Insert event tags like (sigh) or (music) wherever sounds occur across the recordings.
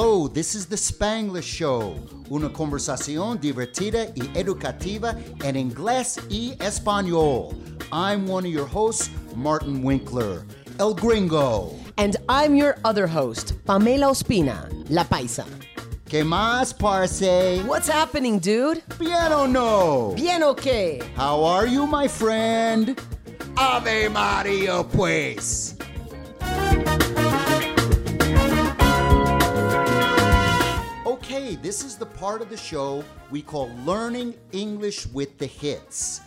Hello, this is the Spanglish Show, una conversación divertida y educativa en inglés y español. I'm one of your hosts, Martin Winkler, El Gringo. And I'm your other host, Pamela Ospina, La Paisa. ¿Qué más, parce? What's happening, dude? Bien o no? Bien okay. How are you, my friend? Ave Maria, pues. This is the part of the show we call Learning English with the Hits.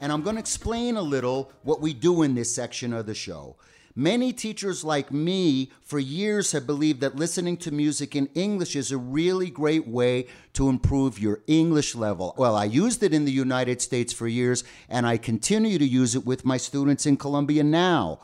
And I'm going to explain a little what we do in this section of the show. Many teachers like me for years have believed that listening to music in English is a really great way to improve your English level. Well, I used it in the United States for years, and I continue to use it with my students in Colombia now.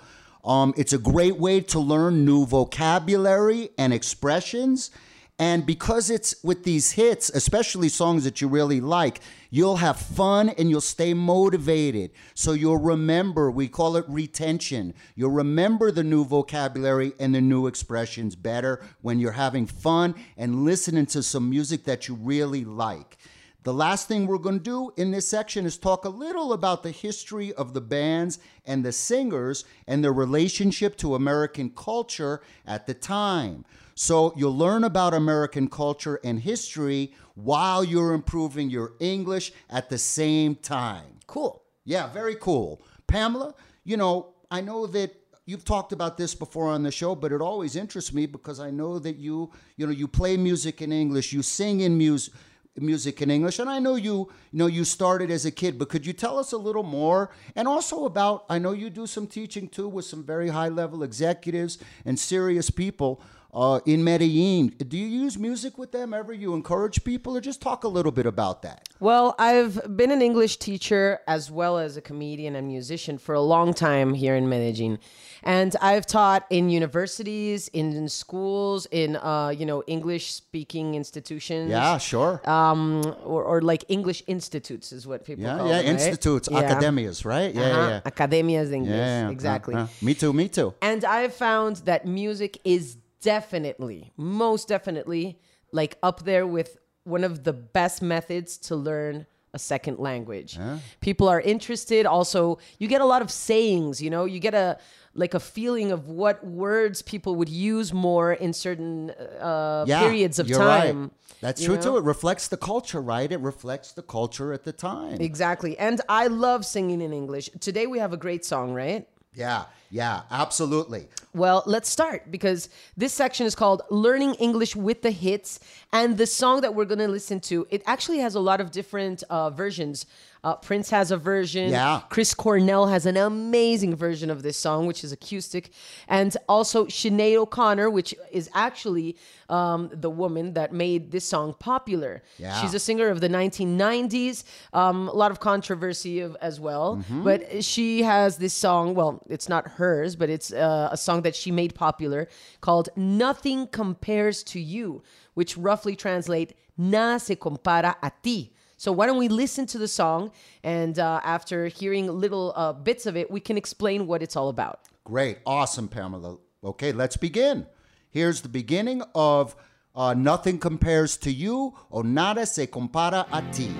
Um, it's a great way to learn new vocabulary and expressions. And because it's with these hits, especially songs that you really like, you'll have fun and you'll stay motivated. So you'll remember, we call it retention. You'll remember the new vocabulary and the new expressions better when you're having fun and listening to some music that you really like. The last thing we're going to do in this section is talk a little about the history of the bands and the singers and their relationship to American culture at the time. So you'll learn about American culture and history while you're improving your English at the same time. Cool. Yeah, very cool. Pamela, you know, I know that you've talked about this before on the show, but it always interests me because I know that you, you know, you play music in English, you sing in music music in English. And I know you, you know, you started as a kid, but could you tell us a little more? And also about, I know you do some teaching too with some very high level executives and serious people uh, in Medellin. Do you use music with them ever? You encourage people, or just talk a little bit about that? Well, I've been an English teacher as well as a comedian and musician for a long time here in Medellin. And I've taught in universities, in, schools, in uh, you know English speaking institutions. Yeah, sure. Um, or, or like English institutes is what people yeah, call yeah, them, right? institutes, Yeah. academias, right? Yeah, Uh-huh. yeah. Academias de English. Yeah, yeah, exactly. yeah, yeah. Me too, me too. And I've found that music is definitely, most definitely, like up there with one of the best methods to learn a second language. People are interested. Also, you get a lot of sayings, you know, you get a like a feeling of what words people would use more in certain uh, Yeah, periods of you're time. Right. That's true know? too. It reflects the culture, right? It reflects the culture at the time. Exactly. And I love singing in English. Today we have a great song, right? Yeah, yeah, absolutely. Well, let's start because this section is called Learning English with the Hits. And the song that we're going to listen to, it actually has a lot of different uh, versions. Uh, Prince has a version. Yeah. Chris Cornell has an amazing version of this song, which is acoustic. And also Sinead O'Connor, which is actually um, the woman that made this song popular. Yeah. She's a singer of the 1990s. Um, a lot of controversy of, as well. Mm-hmm. But she has this song. Well, it's not hers, but it's uh, a song that she made popular called "Nothing Compares to You," which roughly translate "Nada se compara a ti." So why don't we listen to the song, and uh, after hearing little uh, bits of it, we can explain what it's all about. Great, awesome, Pamela. Okay, let's begin. Here's the beginning of uh, Nothing Compares to You o Nada Se Compara a Ti.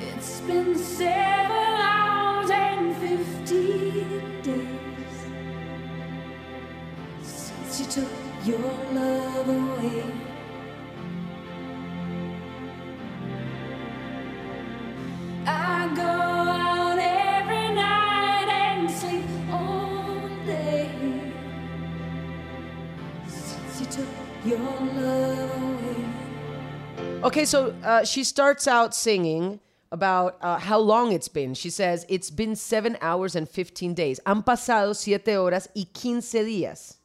It's been seven your love away. I go out every night and sleep all day since you took your love away. Okay, so uh, she starts out singing about uh, how long it's been. She says, It's been seven hours and 15 days. Han pasado siete horas y quince días.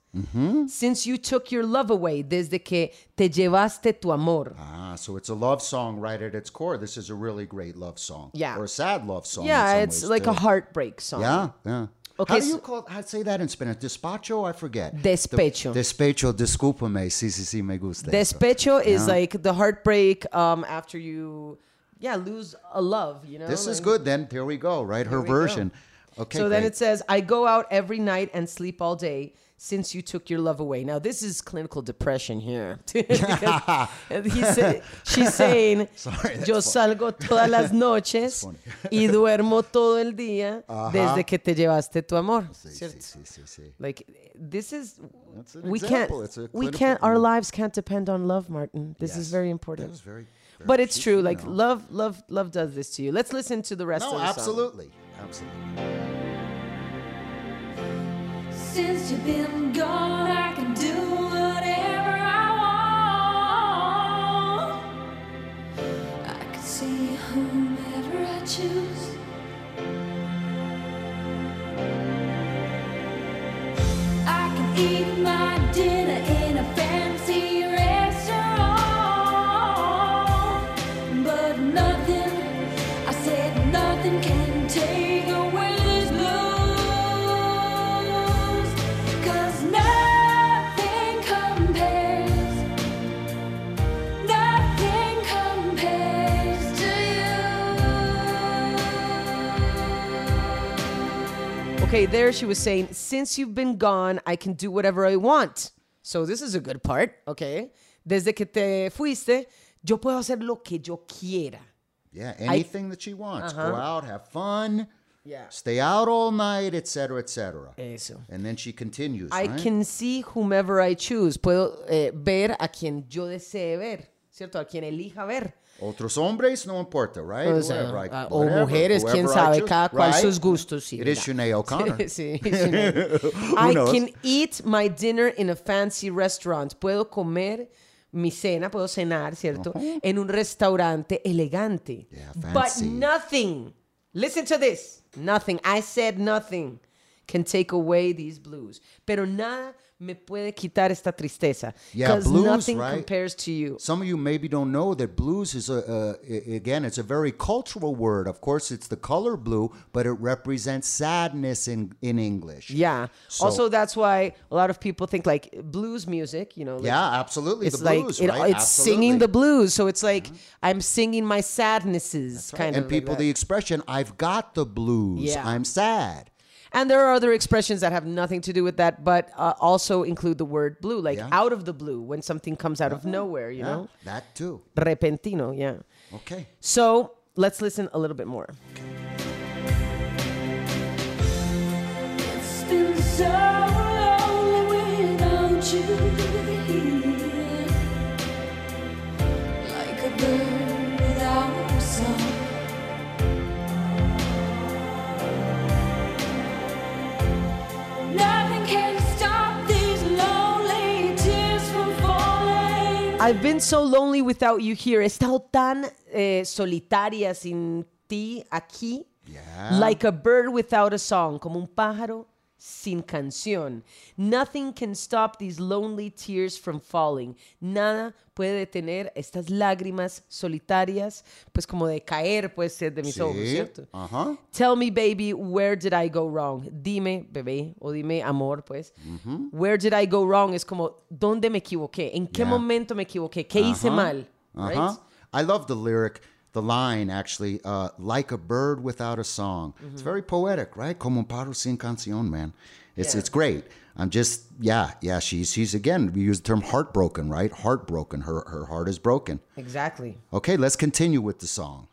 Since you took your love away, desde que te llevaste tu amor. Ah, so it's a love song right at its core. This is a really great love song. Yeah. Or a sad love song. yeah, it's like too. a heartbreak song. Yeah, yeah. Okay, How do you call how say that in Spanish? Despacho? I forget. Despecho. De- despecho, discúlpame. Sí, sí, sí, me gusta. Despecho is like the heartbreak um, after you yeah, lose a love, you know? This is good. Then here we go. Right, her version. go. Okay. so then great. it says, I go out every night and sleep all day since you took your love away. Now, this is clinical depression here. (laughs) Because (laughs) he said, she's saying, (laughs) Sorry, Yo salgo todas las noches y duermo todo el día desde que te llevaste tu amor. Sí, sí, sí. Like this is an we example. can't we can't our lives can't depend on love, Martin. This is very important. very. very But it's true. Like know. love, love, love does this to you. Let's listen to the rest No, of the song. absolutely, absolutely. Since you've been gone, I can do whatever I want. I can see whomever I choose. I can eat my dinner Okay, there she was saying, since you've been gone, I can do whatever I want. So this is a good part, okay? Desde que te fuiste, yo puedo hacer lo que yo quiera. Yeah, anything that she wants. Uh-huh. Go out, have fun. Yeah. Stay out all night, etc., etc. Eso. And then she continues. I right? can see whomever I choose. Puedo eh, ver a quien yo desee ver, ¿cierto? A quien elija ver. Otros hombres, no importa, right? O sea, Whoever, I- ah, o whatever, mujeres, quién whoever sabe, cada cual right? sus gustos. Sí, It is. Sinead O'Connor. (laughs) sí, Sinead. (laughs) I can eat my dinner in a fancy restaurant. Puedo comer mi cena, puedo cenar, ¿cierto? En un restaurante elegante. Yeah, But fancy. nothing, listen to this, nothing, I said nothing can take away these blues. Pero nada me puede quitar esta tristeza. Yeah, blues, nothing right? compares to you. Some of you maybe don't know that blues is a, i- again, it's a very cultural word. Of course, it's the color blue, but it represents sadness in, in English. Yeah. So- also, that's why a lot of people think like blues music, you know. like, Yeah, absolutely. It's the like blues, it- right? it's singing the blues, so it's like uh-huh. I'm singing my sadnesses, Right. kind and of. And people, like the expression, I've got the blues. Yeah. I'm sad. And there are other expressions that have nothing to do with that, but uh, also include the word blue, like Yeah. out of the blue, when something comes out of nowhere, you Yeah, know, that too. repentino, yeah. Okay. So let's listen a little bit more. It's I've been so lonely without you here. He estado tan eh, solitaria sin ti aquí. Yeah. Like a bird without a song, como un pájaro sin canción. Nothing can stop these lonely tears from falling. Nada puede detener estas lágrimas solitarias, pues como de caer, puede ser de mis ojos. ¿cierto? Tell me, baby, where did I go wrong? Dime, bebé, o dime, amor, pues. Where did I go wrong? Es como, ¿dónde me equivoqué? ¿En qué Yeah. momento me equivoqué? ¿Qué hice mal? Right? I love the lyric, the line actually, uh, like a bird without a song. It's very poetic, right? Como un pájaro sin canción, man. It's Yeah. it's great. I'm just yeah, yeah, she's she's again, we use the term heartbroken, right? Heartbroken. Her her heart is broken. Exactly. Okay, let's continue with the song.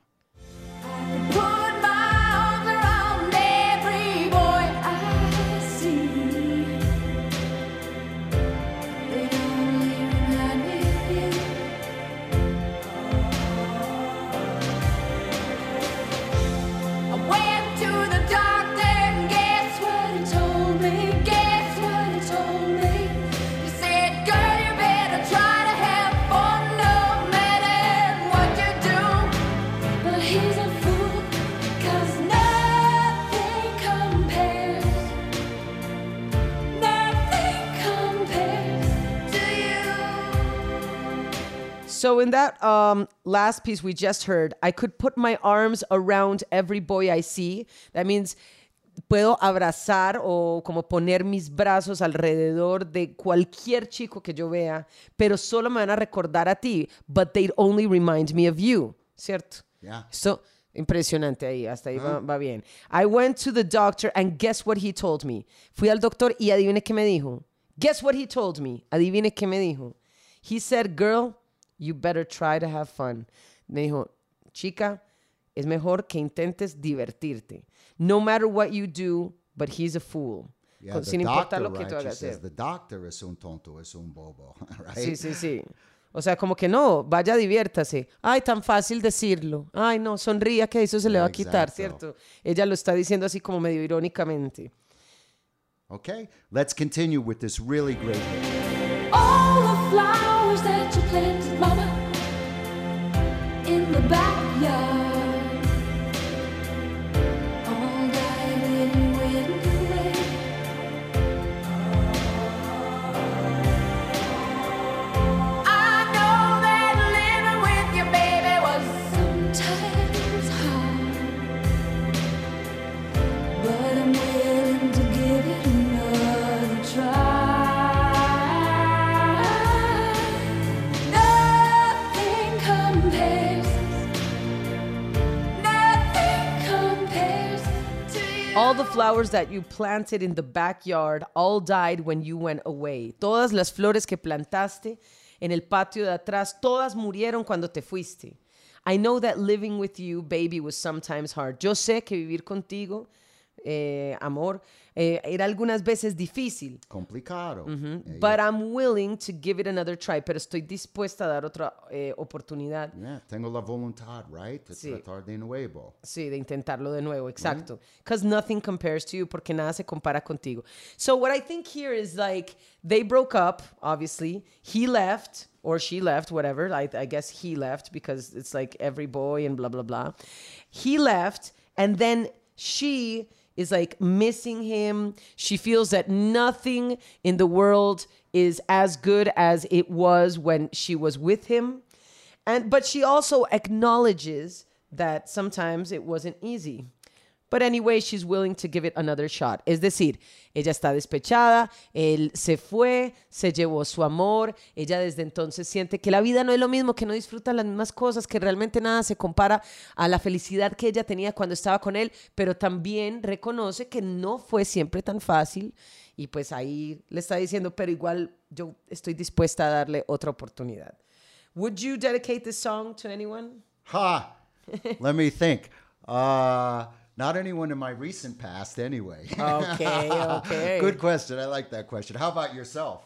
So in that um, last piece we just heard, I could put my arms around every boy I see. That means puedo abrazar o como poner mis brazos alrededor de cualquier chico que yo vea, pero solo me van a recordar a ti, but they'd only remind me of you, ¿cierto? Yeah. So, impresionante ahí, hasta ahí va, va bien. I went to the doctor and guess what he told me. Fui al doctor y adivine qué me dijo. Guess what he told me. Adivine qué me dijo. He said, girl, you better try to have fun. Me dijo, chica, es mejor que intentes divertirte. No matter what you do, but he's a fool. Yeah, Con- the sin importar doctor, lo que tú hagas. says, hacer. the doctor es un tonto, es un bobo, (laughs) right? Sí, sí, sí. O sea, como que no, vaya, diviértase. Ay, tan fácil decirlo. Ay, no, sonría que eso se le va a quitar, Exacto. ¿cierto? Ella lo está diciendo así como medio irónicamente. Okay, let's continue with this really great. All planted, Mama, in the backyard. All the flowers that you planted in the backyard all died when you went away. Todas las flores que plantaste en el patio de atrás, todas murieron cuando te fuiste. I know that living with you, baby, was sometimes hard. Yo sé que vivir contigo, eh, amor, eh, era algunas veces difícil. Complicado. Yeah, But I'm willing to give it another try. Pero estoy dispuesta a dar otra eh, oportunidad. yeah, tengo la voluntad, right? De Sí. tratar de nuevo. Sí, de intentarlo de nuevo, exacto. Because nothing compares to you, porque nada se compara contigo. So what I think here is like they broke up, obviously. He left or she left, whatever. I, I guess he left because it's like every boy and blah blah blah. He left, and then she is like missing him. She feels that nothing in the world is as good as it was when she was with him. And but she also acknowledges that sometimes it wasn't easy. But anyway, she's willing to give it another shot. Es decir, ella está despechada, él se fue, se llevó su amor, ella desde entonces siente que la vida no es lo mismo, que no disfruta las mismas cosas, que realmente nada se compara a la felicidad que ella tenía cuando estaba con él, pero también reconoce que no fue siempre tan fácil y pues ahí le está diciendo, pero igual yo estoy dispuesta a darle otra oportunidad. Would you dedicate this song to anyone? Ha! Let me think. Uh, not anyone in my recent past, anyway. Okay, okay. (laughs) Good question. I like that question. How about yourself?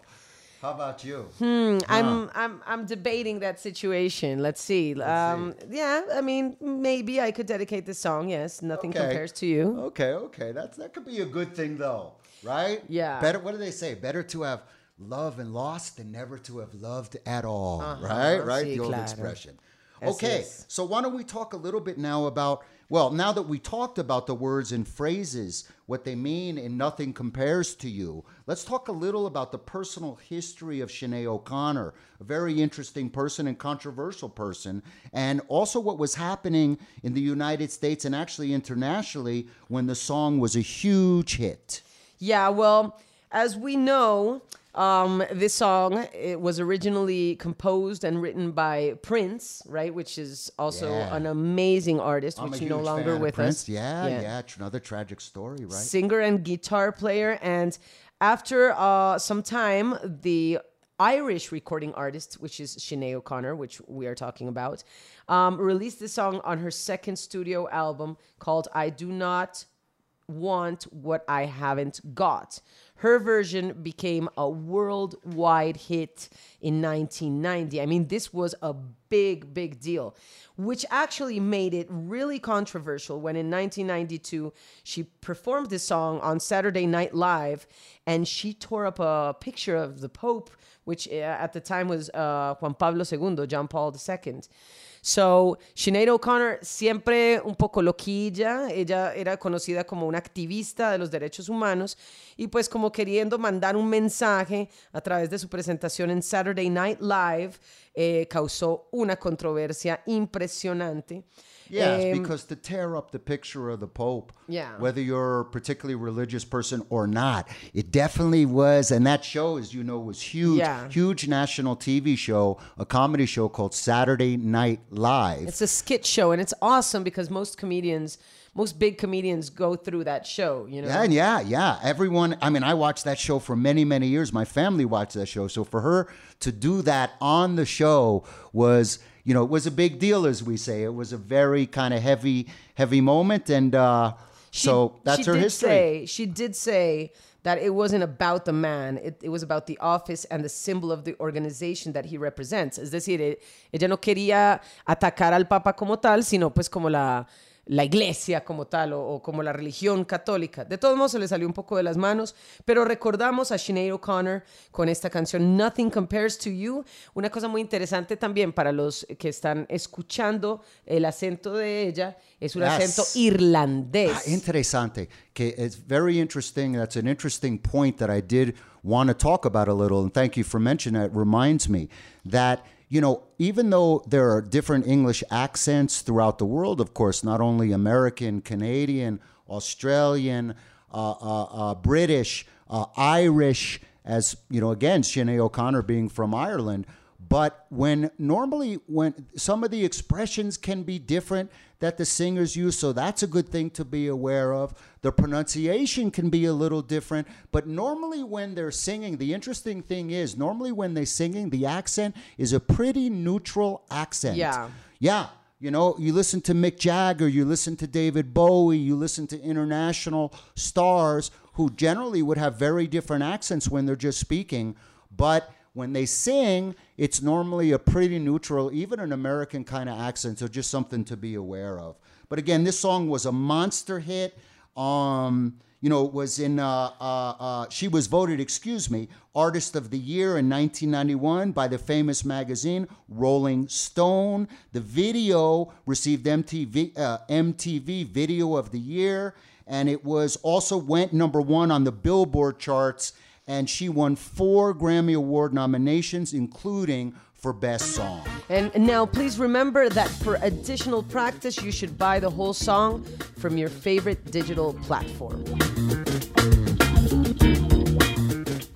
How about you? Hmm. I'm I'm I'm debating that situation. Let's see. um, Yeah, I mean, maybe I could dedicate this song. Yes, nothing Okay. compares to you. Okay, okay. That's that could be a good thing though, right? Yeah. Better what do they say? Better to have love and lost than never to have loved at all. Uh-huh. Right? Right? Sí, the old claro. expression. Así Okay. es. So why don't we talk a little bit now about well, now that we talked about the words and phrases, what they mean and nothing compares to you, let's talk a little about the personal history of Sinead O'Connor, a very interesting person and controversial person, and also what was happening in the United States and actually internationally when the song was a huge hit. Yeah, well, as we know, um, this song it was originally composed and written by Prince, right? Which is also Yeah. an amazing artist, I'm which is no longer with Prince. us. Yeah, yeah, tr- another tragic story, right? singer and guitar player. And after uh, some time, the Irish recording artist, which is Sinead O'Connor, which we are talking about, um, released this song on her second studio album called I Do Not Want What I Haven't Got. Her version became a worldwide hit in 1990. I mean, this was a big, big deal, which actually made it really controversial when in 1992 she performed this song on Saturday Night Live and she tore up a picture of the Pope, which uh, at the time was uh, Juan Pablo II, John Paul II. So, Sinead O'Connor, siempre un poco loquilla, ella era conocida como una activista de los derechos humanos y pues como queriendo mandar un mensaje a través de su presentación en Saturday Night Live, eh, causó una controversia impresionante. Yes, Um, because to tear up the picture of the Pope, Yeah. whether you're a particularly religious person or not, it definitely was. And that show, as you know, was huge, Yeah. huge national TV show, a comedy show called Saturday Night Live. It's a skit show, and it's awesome because most comedians, most big comedians, go through that show. You know. Yeah, and yeah, yeah. Everyone, I mean, I watched that show for many, many years. My family watched that show. So for her to do that on the show was, you know, it was a big deal, as we say. It was a very kind of heavy, heavy moment. And uh, so that's she her did history. Say, she did say that it wasn't about the man, it, it was about the office and the symbol of the organization that he represents. Es decir, ella no quería atacar al Papa como tal, sino pues como la, la iglesia como tal o, o como la religión católica. De todos modos se le salió un poco de las manos, pero recordamos a Sinead O'Connor con esta canción Nothing Compares to You. Una cosa muy interesante también para los que están escuchando el acento de ella, es un Yes. acento irlandés. Ah, interesante. Que it's very interesting. That's an interesting point that I did want to talk about a little. And thank you for mentioning that. It reminds me that, you know, even though there are different English accents throughout the world, of course, not only American, Canadian, Australian, uh, uh, uh, British, uh, Irish, as, you know, again, Sinead O'Connor being from Ireland. But when normally when some of the expressions can be different that the singers use, so that's a good thing to be aware of. The pronunciation can be a little different, but normally when they're singing, the interesting thing is normally when they're singing, the accent is a pretty neutral accent. Yeah. Yeah. You know, you listen to Mick Jagger, you listen to David Bowie, you listen to international stars who generally would have very different accents when they're just speaking, but when they sing, it's normally a pretty neutral, even an American kind of accent, so just something to be aware of. But again, this song was a monster hit. Um, you know, it was in, uh, uh, uh, she was voted, excuse me, Artist of the Year in 1991 by the famous magazine Rolling Stone. The video received MTV, uh, MTV Video of the Year, and it was also went number one on the Billboard charts, and she won four Grammy Award nominations, including for Best Song. And now, please remember that for additional practice, you should buy the whole song from your favorite digital platform.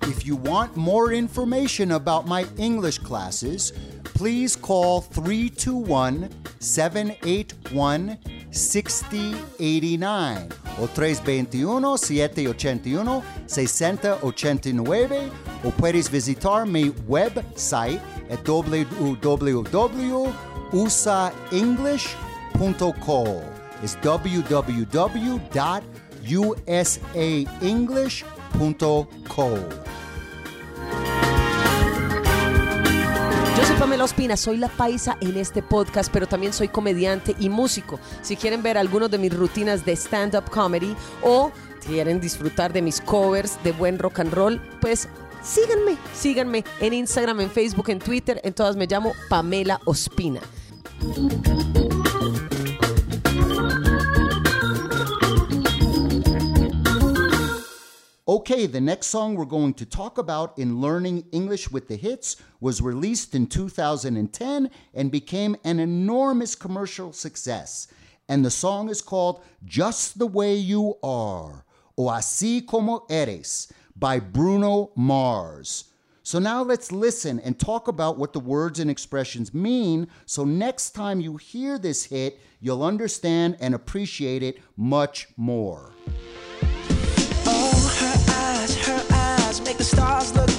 If you want more information about my English classes, please call 321 781 6089 o 321 781 6089 o puedes visitar mi website at www.usaenglish.co. It's www.usaenglish.co. Yo soy Pamela Ospina, soy la paisa en este podcast, pero también soy comediante y músico. Si quieren ver algunos de mis rutinas de stand-up comedy o quieren disfrutar de mis covers de buen rock and roll, pues síganme, síganme en Instagram, en Facebook, en Twitter, en todas me llamo Pamela Ospina. Okay, the next song we're going to talk about in Learning English with the Hits was released in 2010 and became an enormous commercial success. And the song is called Just the Way You Are, o Así Como Eres, by Bruno Mars. So now let's listen and talk about what the words and expressions mean so next time you hear this hit, you'll understand and appreciate it much more.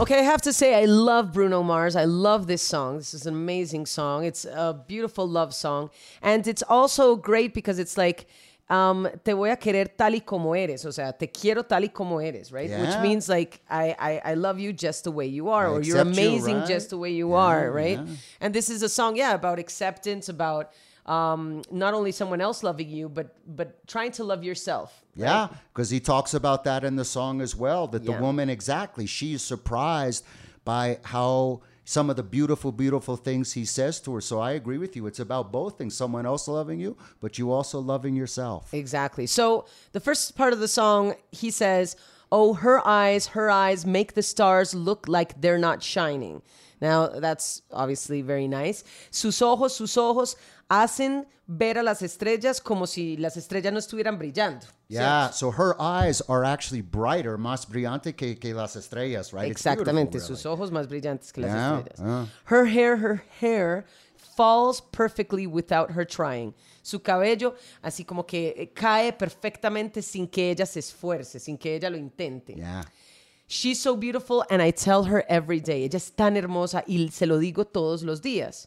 Okay, I have to say, I love Bruno Mars. I love this song. This is an amazing song. It's a beautiful love song. And it's also great because it's like, um, te voy a querer tal y como eres. O sea, te quiero tal y como eres, right? Which means like, I, I, I love you just the way you are, I or you're accept you, amazing right? just the way you Yeah, are, right? yeah. And this is a song, yeah, about acceptance, about um, not only someone else loving you, but but trying to love yourself. Yeah, because he talks about that in the song as well. That the Yeah. woman, exactly, she is surprised by how some of the beautiful, beautiful things he says to her. So I agree with you. It's about both things someone else loving you, but you also loving yourself. Exactly. So the first part of the song, he says, "Oh, her eyes, her eyes make the stars look like they're not shining." Now that's obviously very nice. Sus ojos, sus ojos hacen ver a las estrellas como si las estrellas no estuvieran brillando. Yeah, so her eyes are actually brighter, más brillante que, que las estrellas, right? Exactamente, really. sus ojos más brillantes que las Yeah, estrellas. ah. Her hair, her hair falls perfectly without her trying. Su cabello así como que eh, cae perfectamente sin que ella se esfuerce, sin que ella lo intente. Yeah. She's so beautiful and I tell her every day. Ella es tan hermosa y se lo digo todos los días.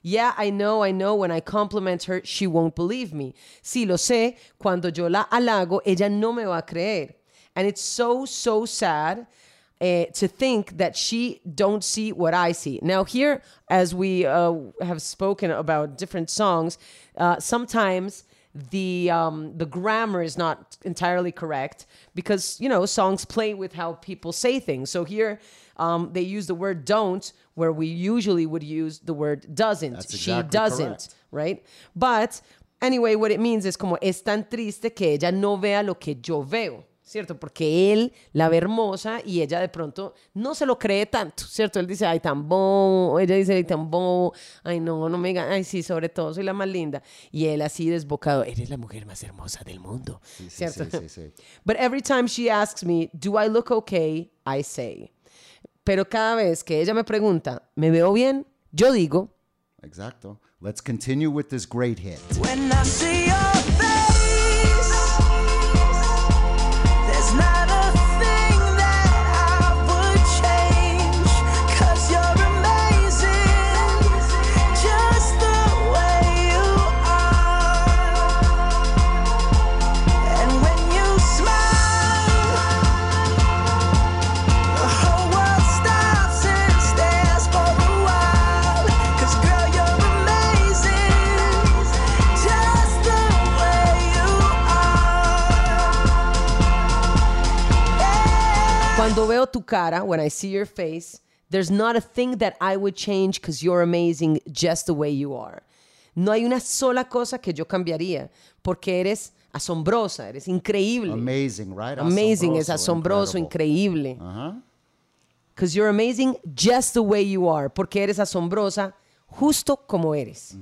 Yeah, I know, I know. When I compliment her, she won't believe me. Sí, lo sé. Cuando yo la halago, ella no me va a creer. And it's so, so sad eh, to think that she don't see what I see. Now, here, as we uh, have spoken about different songs, uh, sometimes the um, the grammar is not entirely correct because you know songs play with how people say things. So here um, they use the word "don't" where we usually would use the word "doesn't." That's she doesn't, correct. right? But anyway, what it means is como es tan triste que ella no vea lo que yo veo. ¿Cierto? Porque él la ve hermosa y ella de pronto no se lo cree tanto, ¿cierto? Él dice, ay, tan bobo, ella dice, ay, tan bobo, ay, no, no me digan, ay, sí, sobre todo, soy la más linda. Y él así desbocado, eres la mujer más hermosa del mundo, sí, ¿cierto? sí, sí, sí. (laughs) But every time she asks me, do I look okay? I say. Pero cada vez que ella me pregunta, ¿me veo bien? Yo digo, Exacto. Let's continue with this great hit. When I see Cuando veo tu cara, when I see your face, there's not a thing that I would change because you're amazing just the way you are. No hay una sola cosa que yo cambiaría porque eres asombrosa, eres increíble. Amazing, right? Amazing, es asombroso, increíble. Because you're amazing just the way you are. Porque eres asombrosa justo como eres.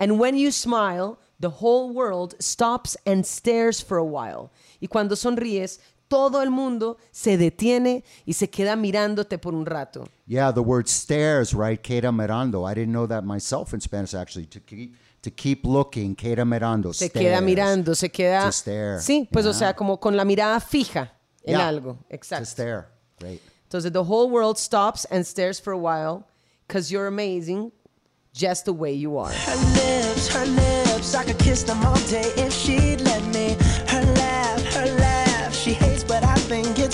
And when you smile, the whole world stops and stares for a while. Y cuando sonríes, todo el mundo se detiene y se queda mirándote por un rato. Yeah, the word stares, right? Queda mirando. I didn't know that myself in Spanish, actually. To keep, to keep looking, queda mirando. Se stares. queda mirando, se queda... To stare. Sí, pues o sea, como con la mirada fija en Yeah. algo. To Exacto. stare. Great. Entonces, the whole world stops and stares for a while because you're amazing just the way you are. Her lips, her lips, I could kiss them all day if she'd let me.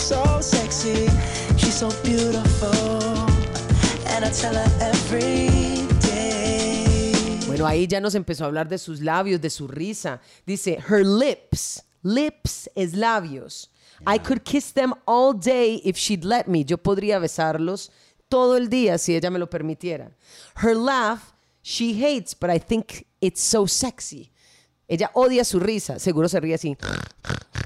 So sexy. She's so beautiful, and I tell her every day. Bueno, ahí ya nos empezó a hablar de sus labios, de su risa. Dice, her lips. Lips es labios. I could kiss them all day if she'd let me. Yo podría besarlos todo el día si ella me lo permitiera. Her laugh, she hates, but I think it's so sexy. Ella odia su risa. Seguro se ríe así.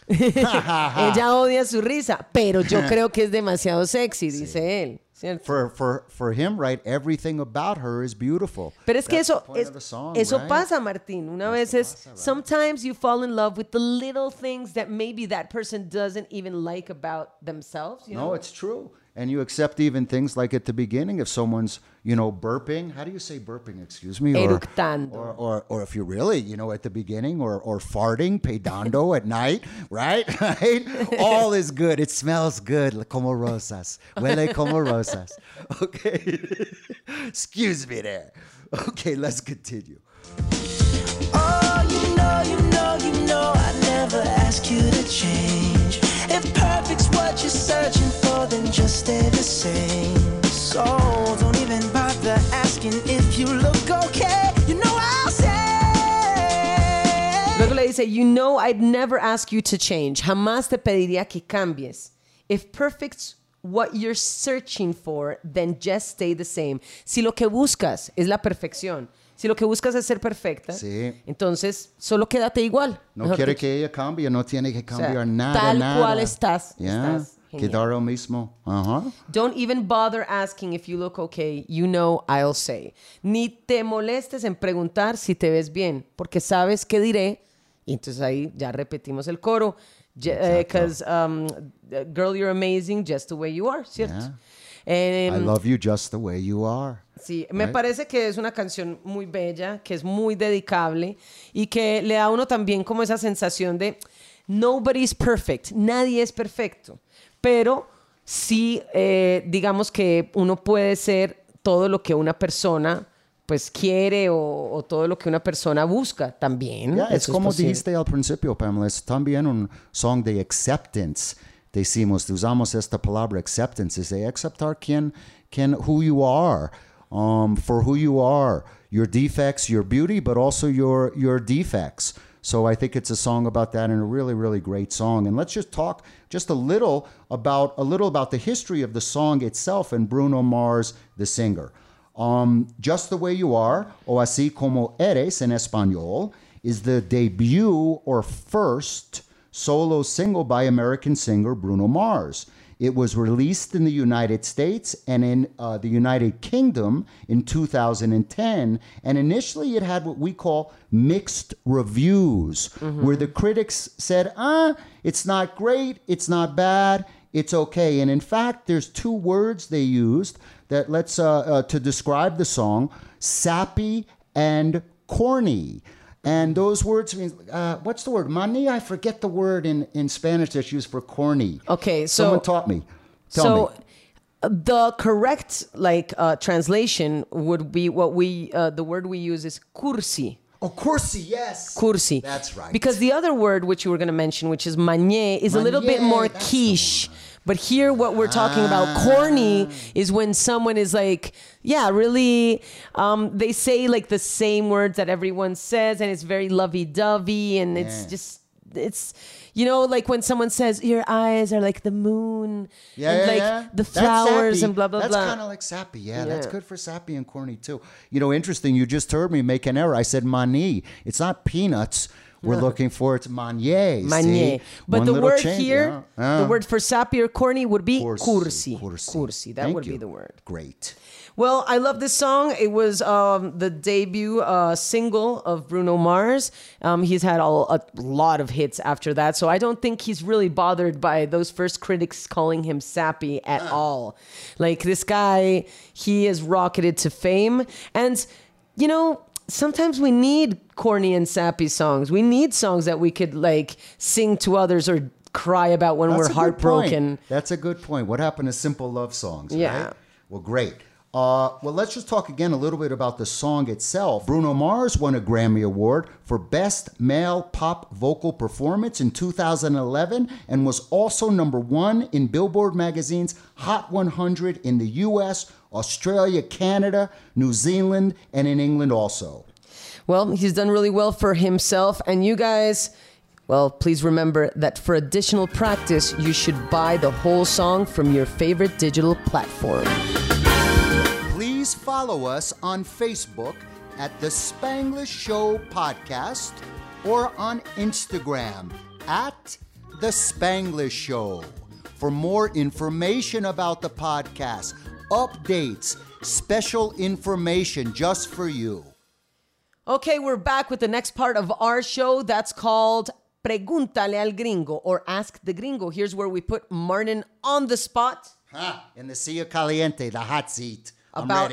(laughs) ella odia su risa, pero yo (laughs) creo que es demasiado sexy, dice él. ¿cierto? For, for, for him, right, everything about her is beautiful. Pero es que That's eso, es- song, eso right? pasa, Martín. Una vez es, sometimes you fall in love with the little things that maybe that person doesn't even like about themselves. You No, know? it's true. And you accept even things like at the beginning, if someone's, you know, burping. How do you say burping? Excuse me. Or, Or, or, or if you're really, you know, at the beginning, or, or farting, pedando (laughs) at night, right? (laughs) Right? All is good. It smells good, como rosas. Huele como rosas. (laughs) Okay. Excuse me there. Okay, let's continue. Oh, you know, you know, you know, I never ask you to change. If perfect's So don't even bother asking if you look okay. You know I'll say say, you know, I'd never ask you to change. Jamás te pediría que cambies. If perfect's what you're searching for, then just stay the same. Si lo que buscas es la perfección, si lo que buscas es ser perfecta, Sí. entonces solo quédate igual. No quiere que ella cambie, no tiene que sea, cambiar nada. tal nada. cual estás, Yeah. estás. Quedar lo mismo. Don't even bother asking if you look okay. You know I'll say. Ni te molestes en preguntar si te ves bien, porque sabes que diré. Y entonces ahí ya repetimos el coro. Because, um, girl, you're amazing just the way you are, ¿cierto? Yeah. I Em, love you just the way you are. Sí, me Right. parece que es una canción muy bella, que es muy dedicable y que le da a uno también como esa sensación de nobody's perfect, nadie es perfecto, pero sí, eh, digamos que uno puede ser todo lo que una persona pues quiere o, o todo lo que una persona busca también. Yeah, es es como posible. dijiste al principio, Pamela, es también un song de acceptance. Decimos, usamos esta palabra acceptance, es de aceptar quién, quién, who you are, um, for who you are, your defects, your beauty, but also your your defects. So I think it's a song about that and a really, really great song. And let's just talk just a little about a little about the history of the song itself and Bruno Mars, the singer. Um, Just the Way You Are, o Así Como Eres en español, is the debut or first solo single by American singer Bruno Mars. It was released in the United States and in uh, the United Kingdom in 2010. And initially, it had what we call mixed reviews, where the critics said, ah, it's not great, it's not bad, it's okay. And in fact, there's two words they used that let's uh, uh, to describe the song: sappy and corny. And those words mean uh, what's the word? Money? I forget the word in, in Spanish that's used for corny. Okay, so someone taught me. Tell so me. the correct like uh, translation would be what we uh, the word we use is cursi. Oh, cursi, yes. Cursi. That's right. Because the other word which you were going to mention, which is manier, is a little bit more quiche. But here, what we're talking about, Ah. corny, is when someone is like, yeah, really, um, they say like the same words that everyone says, and it's very lovey dovey, and it's just, it's, you know, like when someone says, your eyes are like the moon, Yeah, and yeah, like yeah. the flowers and blah, blah, that's blah. That's kind of like sappy. Yeah, that's good for sappy and corny too. You know, interesting. You just heard me make an error. I said mani. It's not peanuts. We're looking for it's manier. Manier. see? But One the word change, here, the word for sappy or corny would be Cursi, cursi. cursi. That Thank would be the word. Great. Well, I love this song. It was um, the debut uh, single of Bruno Mars. Um, he's had a, a lot of hits after that, so I don't think he's really bothered by those first critics calling him sappy at all. Like this guy, he is rocketed to fame, and you know. Sometimes we need corny and sappy songs. We need songs that we could like sing to others or cry about when That's we're heartbroken. That's a good point. What happened to simple love songs? Yeah. Right? Well, great. Uh, well, let's just talk again a little bit about the song itself. Bruno Mars won a Grammy Award for Best Male Pop Vocal Performance in 2011 and was also number one in Billboard Magazine's Hot 100 in the US, Australia, Canada, New Zealand, and in England also. Well, he's done really well for himself. And you guys, well, please remember that for additional practice, you should buy the whole song from your favorite digital platform. Please follow us on Facebook at the Spanglish Show Podcast or on Instagram at the Spanglish Show. For more information about the podcast, updates, special information just for you. Okay, we're back with the next part of our show that's called Pregúntale al Gringo or Ask the Gringo. Here's where we put Martin on the spot Huh, in the Silla Caliente, the hot seat. About.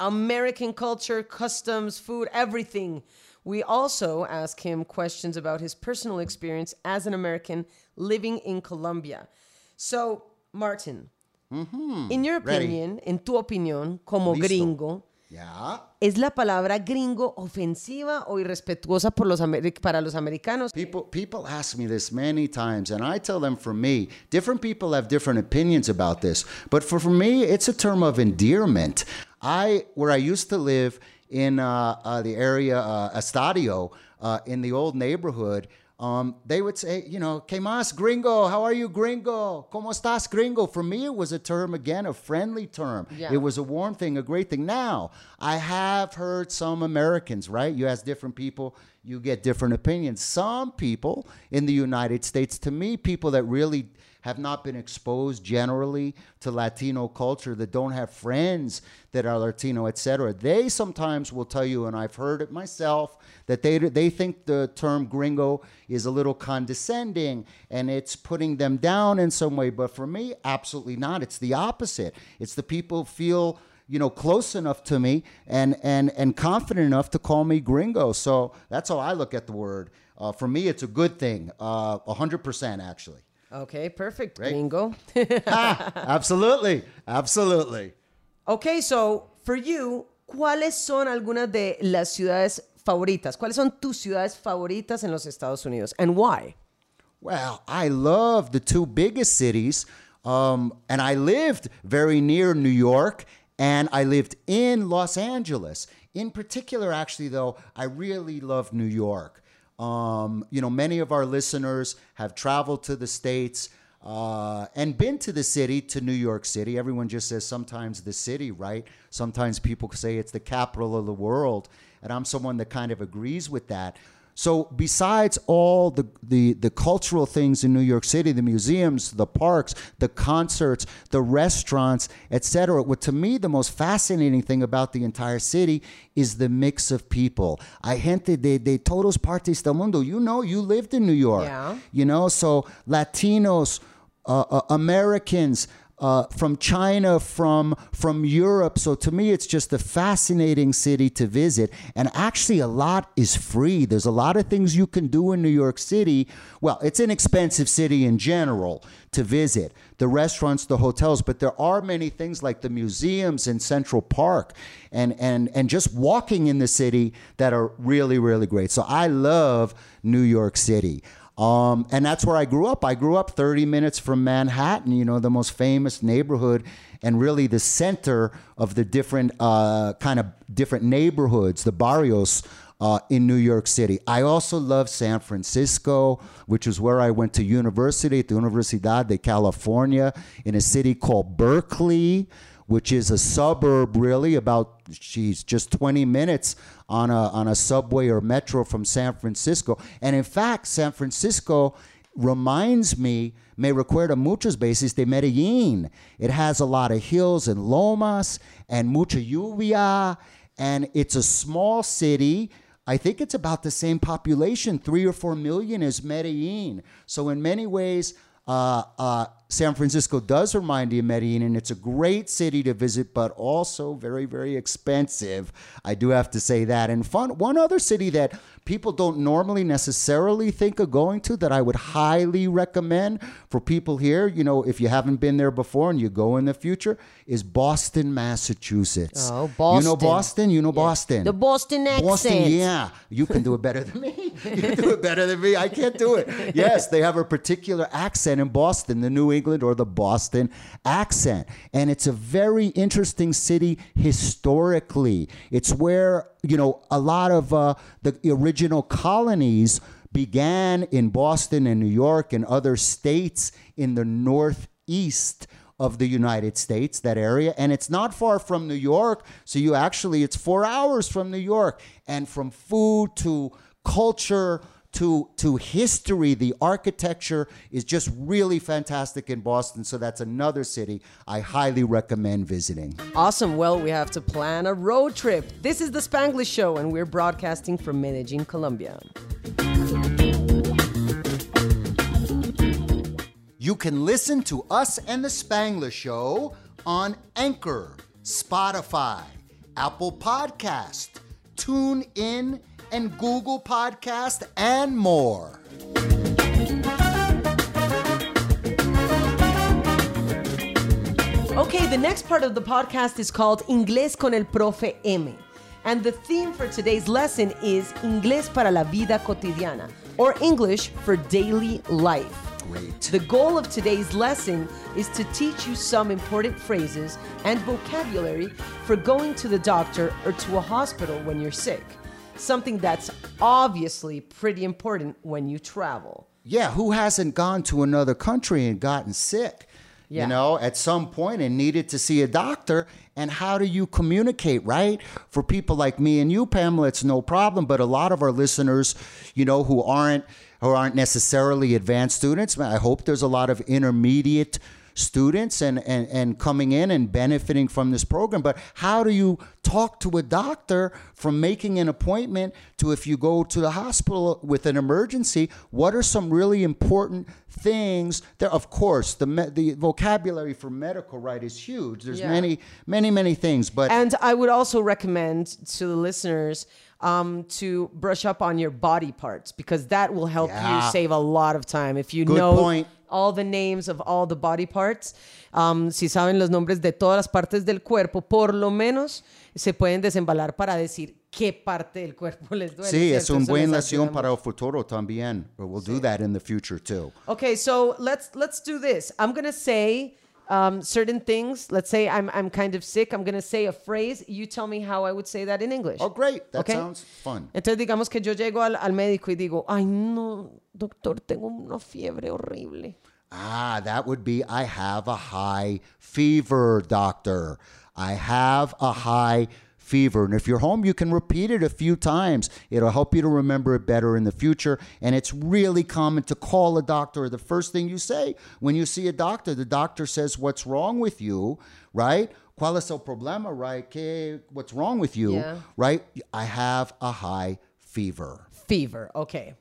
American culture, customs, food, everything. We also ask him questions about his personal experience as an American living in Colombia. So, Martin, in your Mm-hmm. Ready. opinion, en tu opinión, como Listo. gringo, Yeah. ¿es la palabra gringo ofensiva o irrespetuosa por los para los americanos? People people ask me this many times, and I tell them for me, different people have different opinions about this. But for, for me, it's a term of endearment. I where I used to live in uh, uh, the area uh, Estadio, uh, in the old neighborhood, um, they would say, you know, ¿Qué más, gringo? How are you, gringo? ¿Cómo estás, gringo? For me, it was a term, again, a friendly term. Yeah. It was a warm thing, a great thing. Now, I have heard some Americans, right? You ask different people, you get different opinions. Some people in the United States, to me, people that really have not been exposed generally to Latino culture, that don't have friends that are Latino, etc. They sometimes will tell you, and I've heard it myself, that they they think the term gringo is a little condescending and it's putting them down in some way. But for me, absolutely not. It's the opposite. It's the people feel you know close enough to me and and and confident enough to call me gringo. So that's how I look at the word. Uh, for me, it's a good thing. Uh, A hundred percent, actually. Okay, perfect, Right. gringo. (laughs) Absolutely, absolutely. Okay, so for you, ¿cuáles son algunas de las ciudades favoritas? ¿Cuáles son tus ciudades favoritas en los Estados Unidos? And why? Well, I love the two biggest cities. Um, and I lived very near New York and I lived in Los Angeles. In particular, actually, though, I really love New York. Um, you know, many of our listeners have traveled to the States uh, and been to the city, to New York City. Everyone just says sometimes the city, right? Sometimes people say it's the capital of the world. And I'm someone that kind of agrees with that. So besides all the, the, the cultural things in New York City, the museums, the parks, the concerts, the restaurants, etc., what to me the most fascinating thing about the entire city is the mix of people. I gente de, de todos partes del mundo. You know, you lived in New York. Yeah. You know, so Latinos, uh, uh, Americans, uh, from China, from from Europe. So to me, it's just a fascinating city to visit. And actually, a lot is free. There's a lot of things you can do in New York City. Well, it's an expensive city in general to visit. The restaurants, the hotels, but there are many things like the museums in Central Park, and and and just walking in the city that are really really great. So I love New York City. Um, and that's where I grew up. I grew up 30 minutes from Manhattan, you know, the most famous neighborhood and really the center of the different uh, kind of different neighborhoods, the barrios uh, in New York City. I also love San Francisco, which is where I went to university at the Universidad de California in a city called Berkeley which is a suburb really about she's just 20 minutes on a on a subway or metro from San Francisco. And in fact, San Francisco reminds me me recuerda muchas veces de Medellin. It has a lot of hills and lomas and mucha lluvia and it's a small city. I think it's about the same population, three or four million as Medellin. So in many ways, uh, uh, San Francisco does remind you of Medellin, and it's a great city to visit, but also very, very expensive. I do have to say that. And fun. One other city that people don't normally necessarily think of going to that I would highly recommend for people here, you know, if you haven't been there before and you go in the future, is Boston, Massachusetts. Oh, Boston. You know Boston. You know Boston. The Boston accent. Boston, yeah. You can do it better than me. You do it better than me. I can't do it. (laughs) Yes, they have a particular accent in Boston, the New England or the Boston accent. And it's a very interesting city historically. It's where, you know, a lot of uh, the original colonies began in Boston and New York and other states in the Northeast of the United States, that area. And it's not far from New York. So you actually, it's four hours from New York. And from food to culture to, to history, the architecture is just really fantastic in Boston. So that's another city I highly recommend visiting. Awesome. Well, we have to plan a road trip. This is the Spanglish Show, and we're broadcasting from Medellin, Colombia. You can listen to us and the Spanglish Show on Anchor, Spotify, Apple Podcast, TuneIn, and Google Podcast, and more. Okay, the next part of the podcast is called Inglés con el Profe M. And the theme for today's lesson is Inglés para la vida cotidiana, or English for daily life. Great. The goal of today's lesson is to teach you some important phrases and vocabulary for going to the doctor or to a hospital when you're sick. Something that's obviously pretty important when you travel. Yeah, who hasn't gone to another country and gotten sick? Yeah. You know, at some point and needed to see a doctor. And how do you communicate, right? For people like me and you, Pamela, it's no problem. But a lot of our listeners, you know, who aren't who aren't necessarily advanced students, I hope there's a lot of intermediate students and, and, and coming in and benefiting from this program. But how do you talk to a doctor from making an appointment to if you go to the hospital with an emergency? What are some really important things? There, of course, the me- the vocabulary for medical right is huge. There's Yeah. many, many, many things. But And I would also recommend to the listeners um, to brush up on your body parts because that will help Yeah. you save a lot of time. If you Good know point. All the names of all the body parts, um, si saben los nombres de todas las partes del cuerpo, por lo menos se pueden desembalar para decir qué parte del cuerpo (laughs) les duele. sí, es ¿cierto? un Eso buen les lección para el futuro también. But we'll do that in the future too. Okay, so let's let's do this. I'm gonna say um, certain things. Let's say I'm I'm kind of sick. I'm gonna say a phrase. You tell me how I would say that in English. Oh, great. That Okay. sounds fun. Entonces digamos que yo llego al, al médico y digo, ay no, doctor, tengo una fiebre horrible. Ah, that would be I have a high fever, doctor. I have a high fever. And if you're home, you can repeat it a few times. It'll help you to remember it better in the future. And it's really common to call a doctor. The first thing you say when you see a doctor, the doctor says, What's wrong with you? Right? ¿Cuál es el problema? Right? ¿Qué, what's wrong with you? Yeah. Right? I have a high fever. Fever, okay.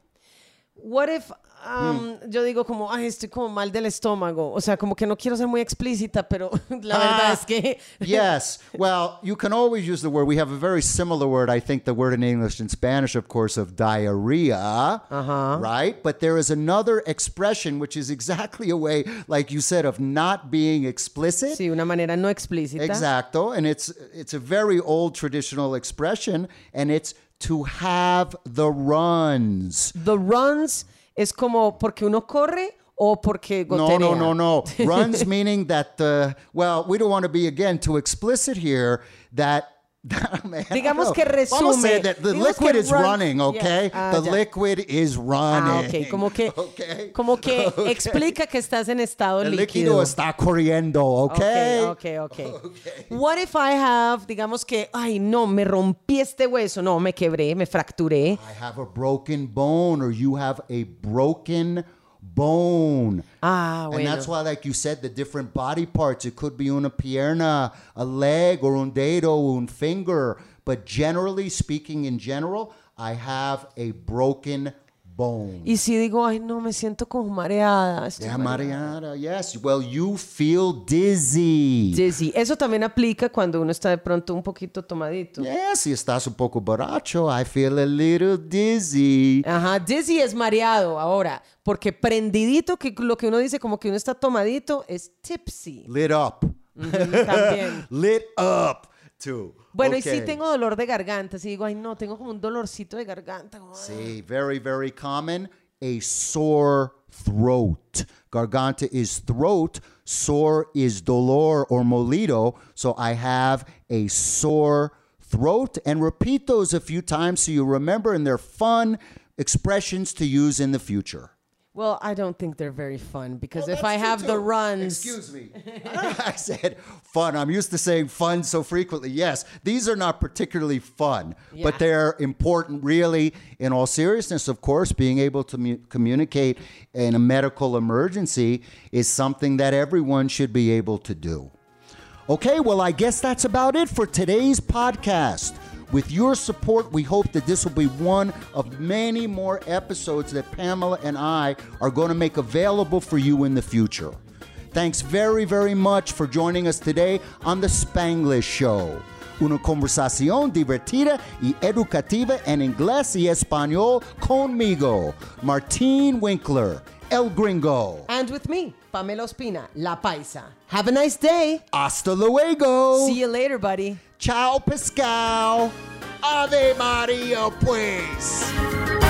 What if um, yo digo como, ay, estoy como mal del estómago? O sea, como que no quiero ser muy explícita, pero (laughs) la verdad Ah, es que... (laughs) yes. Well, you can always use the word. We have a very similar word. I think the word in English and Spanish, of course, of diarrhea. Uh-huh. Right? But there is another expression, which is exactly a way, like you said, of not being explicit. Sí, una manera no explícita. Exacto. And it's it's a very old traditional expression, and it's to have the runs. The runs es como porque uno corre o porque No, goterea. no, no, no. (laughs) Runs meaning that the well, we don't want to be again too explicit here. That. Digamos que Vamos a say resume. that the liquid is run- running, okay? Yeah. Ah, the ya. liquid is Ah, running. (laughs) ok. Como que, Okay. como que Okay. explica que estás en estado El líquido. líquido está corriendo, okay? Okay, okay, okay. What if I have, digamos que, ay, no, me rompí este hueso, no, me quebré, me fracturé. I have a broken bone, or you have a broken bone. Ah, And that's why, like you said, the different body parts. It could be una pierna, a leg, or un dedo, un finger. But generally speaking, in general, I have a broken bone. Y si digo, ay, no, me siento como mareada. estoy Yeah, mareada. Yes. Well, you feel dizzy. Dizzy. Eso también aplica cuando uno está de pronto un poquito tomadito. Yes, si estás un poco borracho, I feel a little dizzy. Ajá, dizzy es mareado ahora, porque prendidito, que lo que uno dice como que uno está tomadito, es tipsy. Lit up. También. (laughs) Lit up, too. Bueno, y si Okay. tengo dolor de garganta, si digo, ay, no, tengo como un dolorcito de garganta. como. See, very, very common. A sore throat. Garganta is throat. Sore is dolor or molido. So I have a sore throat. And repeat those a few times so you remember, and they're fun expressions to use in the future. Well, I don't think they're very fun because Well, if I have the runs. Excuse me. (laughs) I said fun. I'm used to saying fun so frequently. Yes, these are not particularly fun, Yeah. but they're important, really, in all seriousness. Of course, being able to mu- communicate in a medical emergency is something that everyone should be able to do. Okay, well, I guess that's about it for today's podcast. With your support, we hope that this will be one of many more episodes that Pamela and I are going to make available for you in the future. Thanks very, very much for joining us today on The Spanglish Show. Una conversación divertida y educativa en inglés y español conmigo, Martín Winkler, El Gringo. And with me, Pamela Ospina, La Paisa. Have a nice day. Hasta luego. See you later, buddy. Ciao, Pascal. Ave Maria, pues.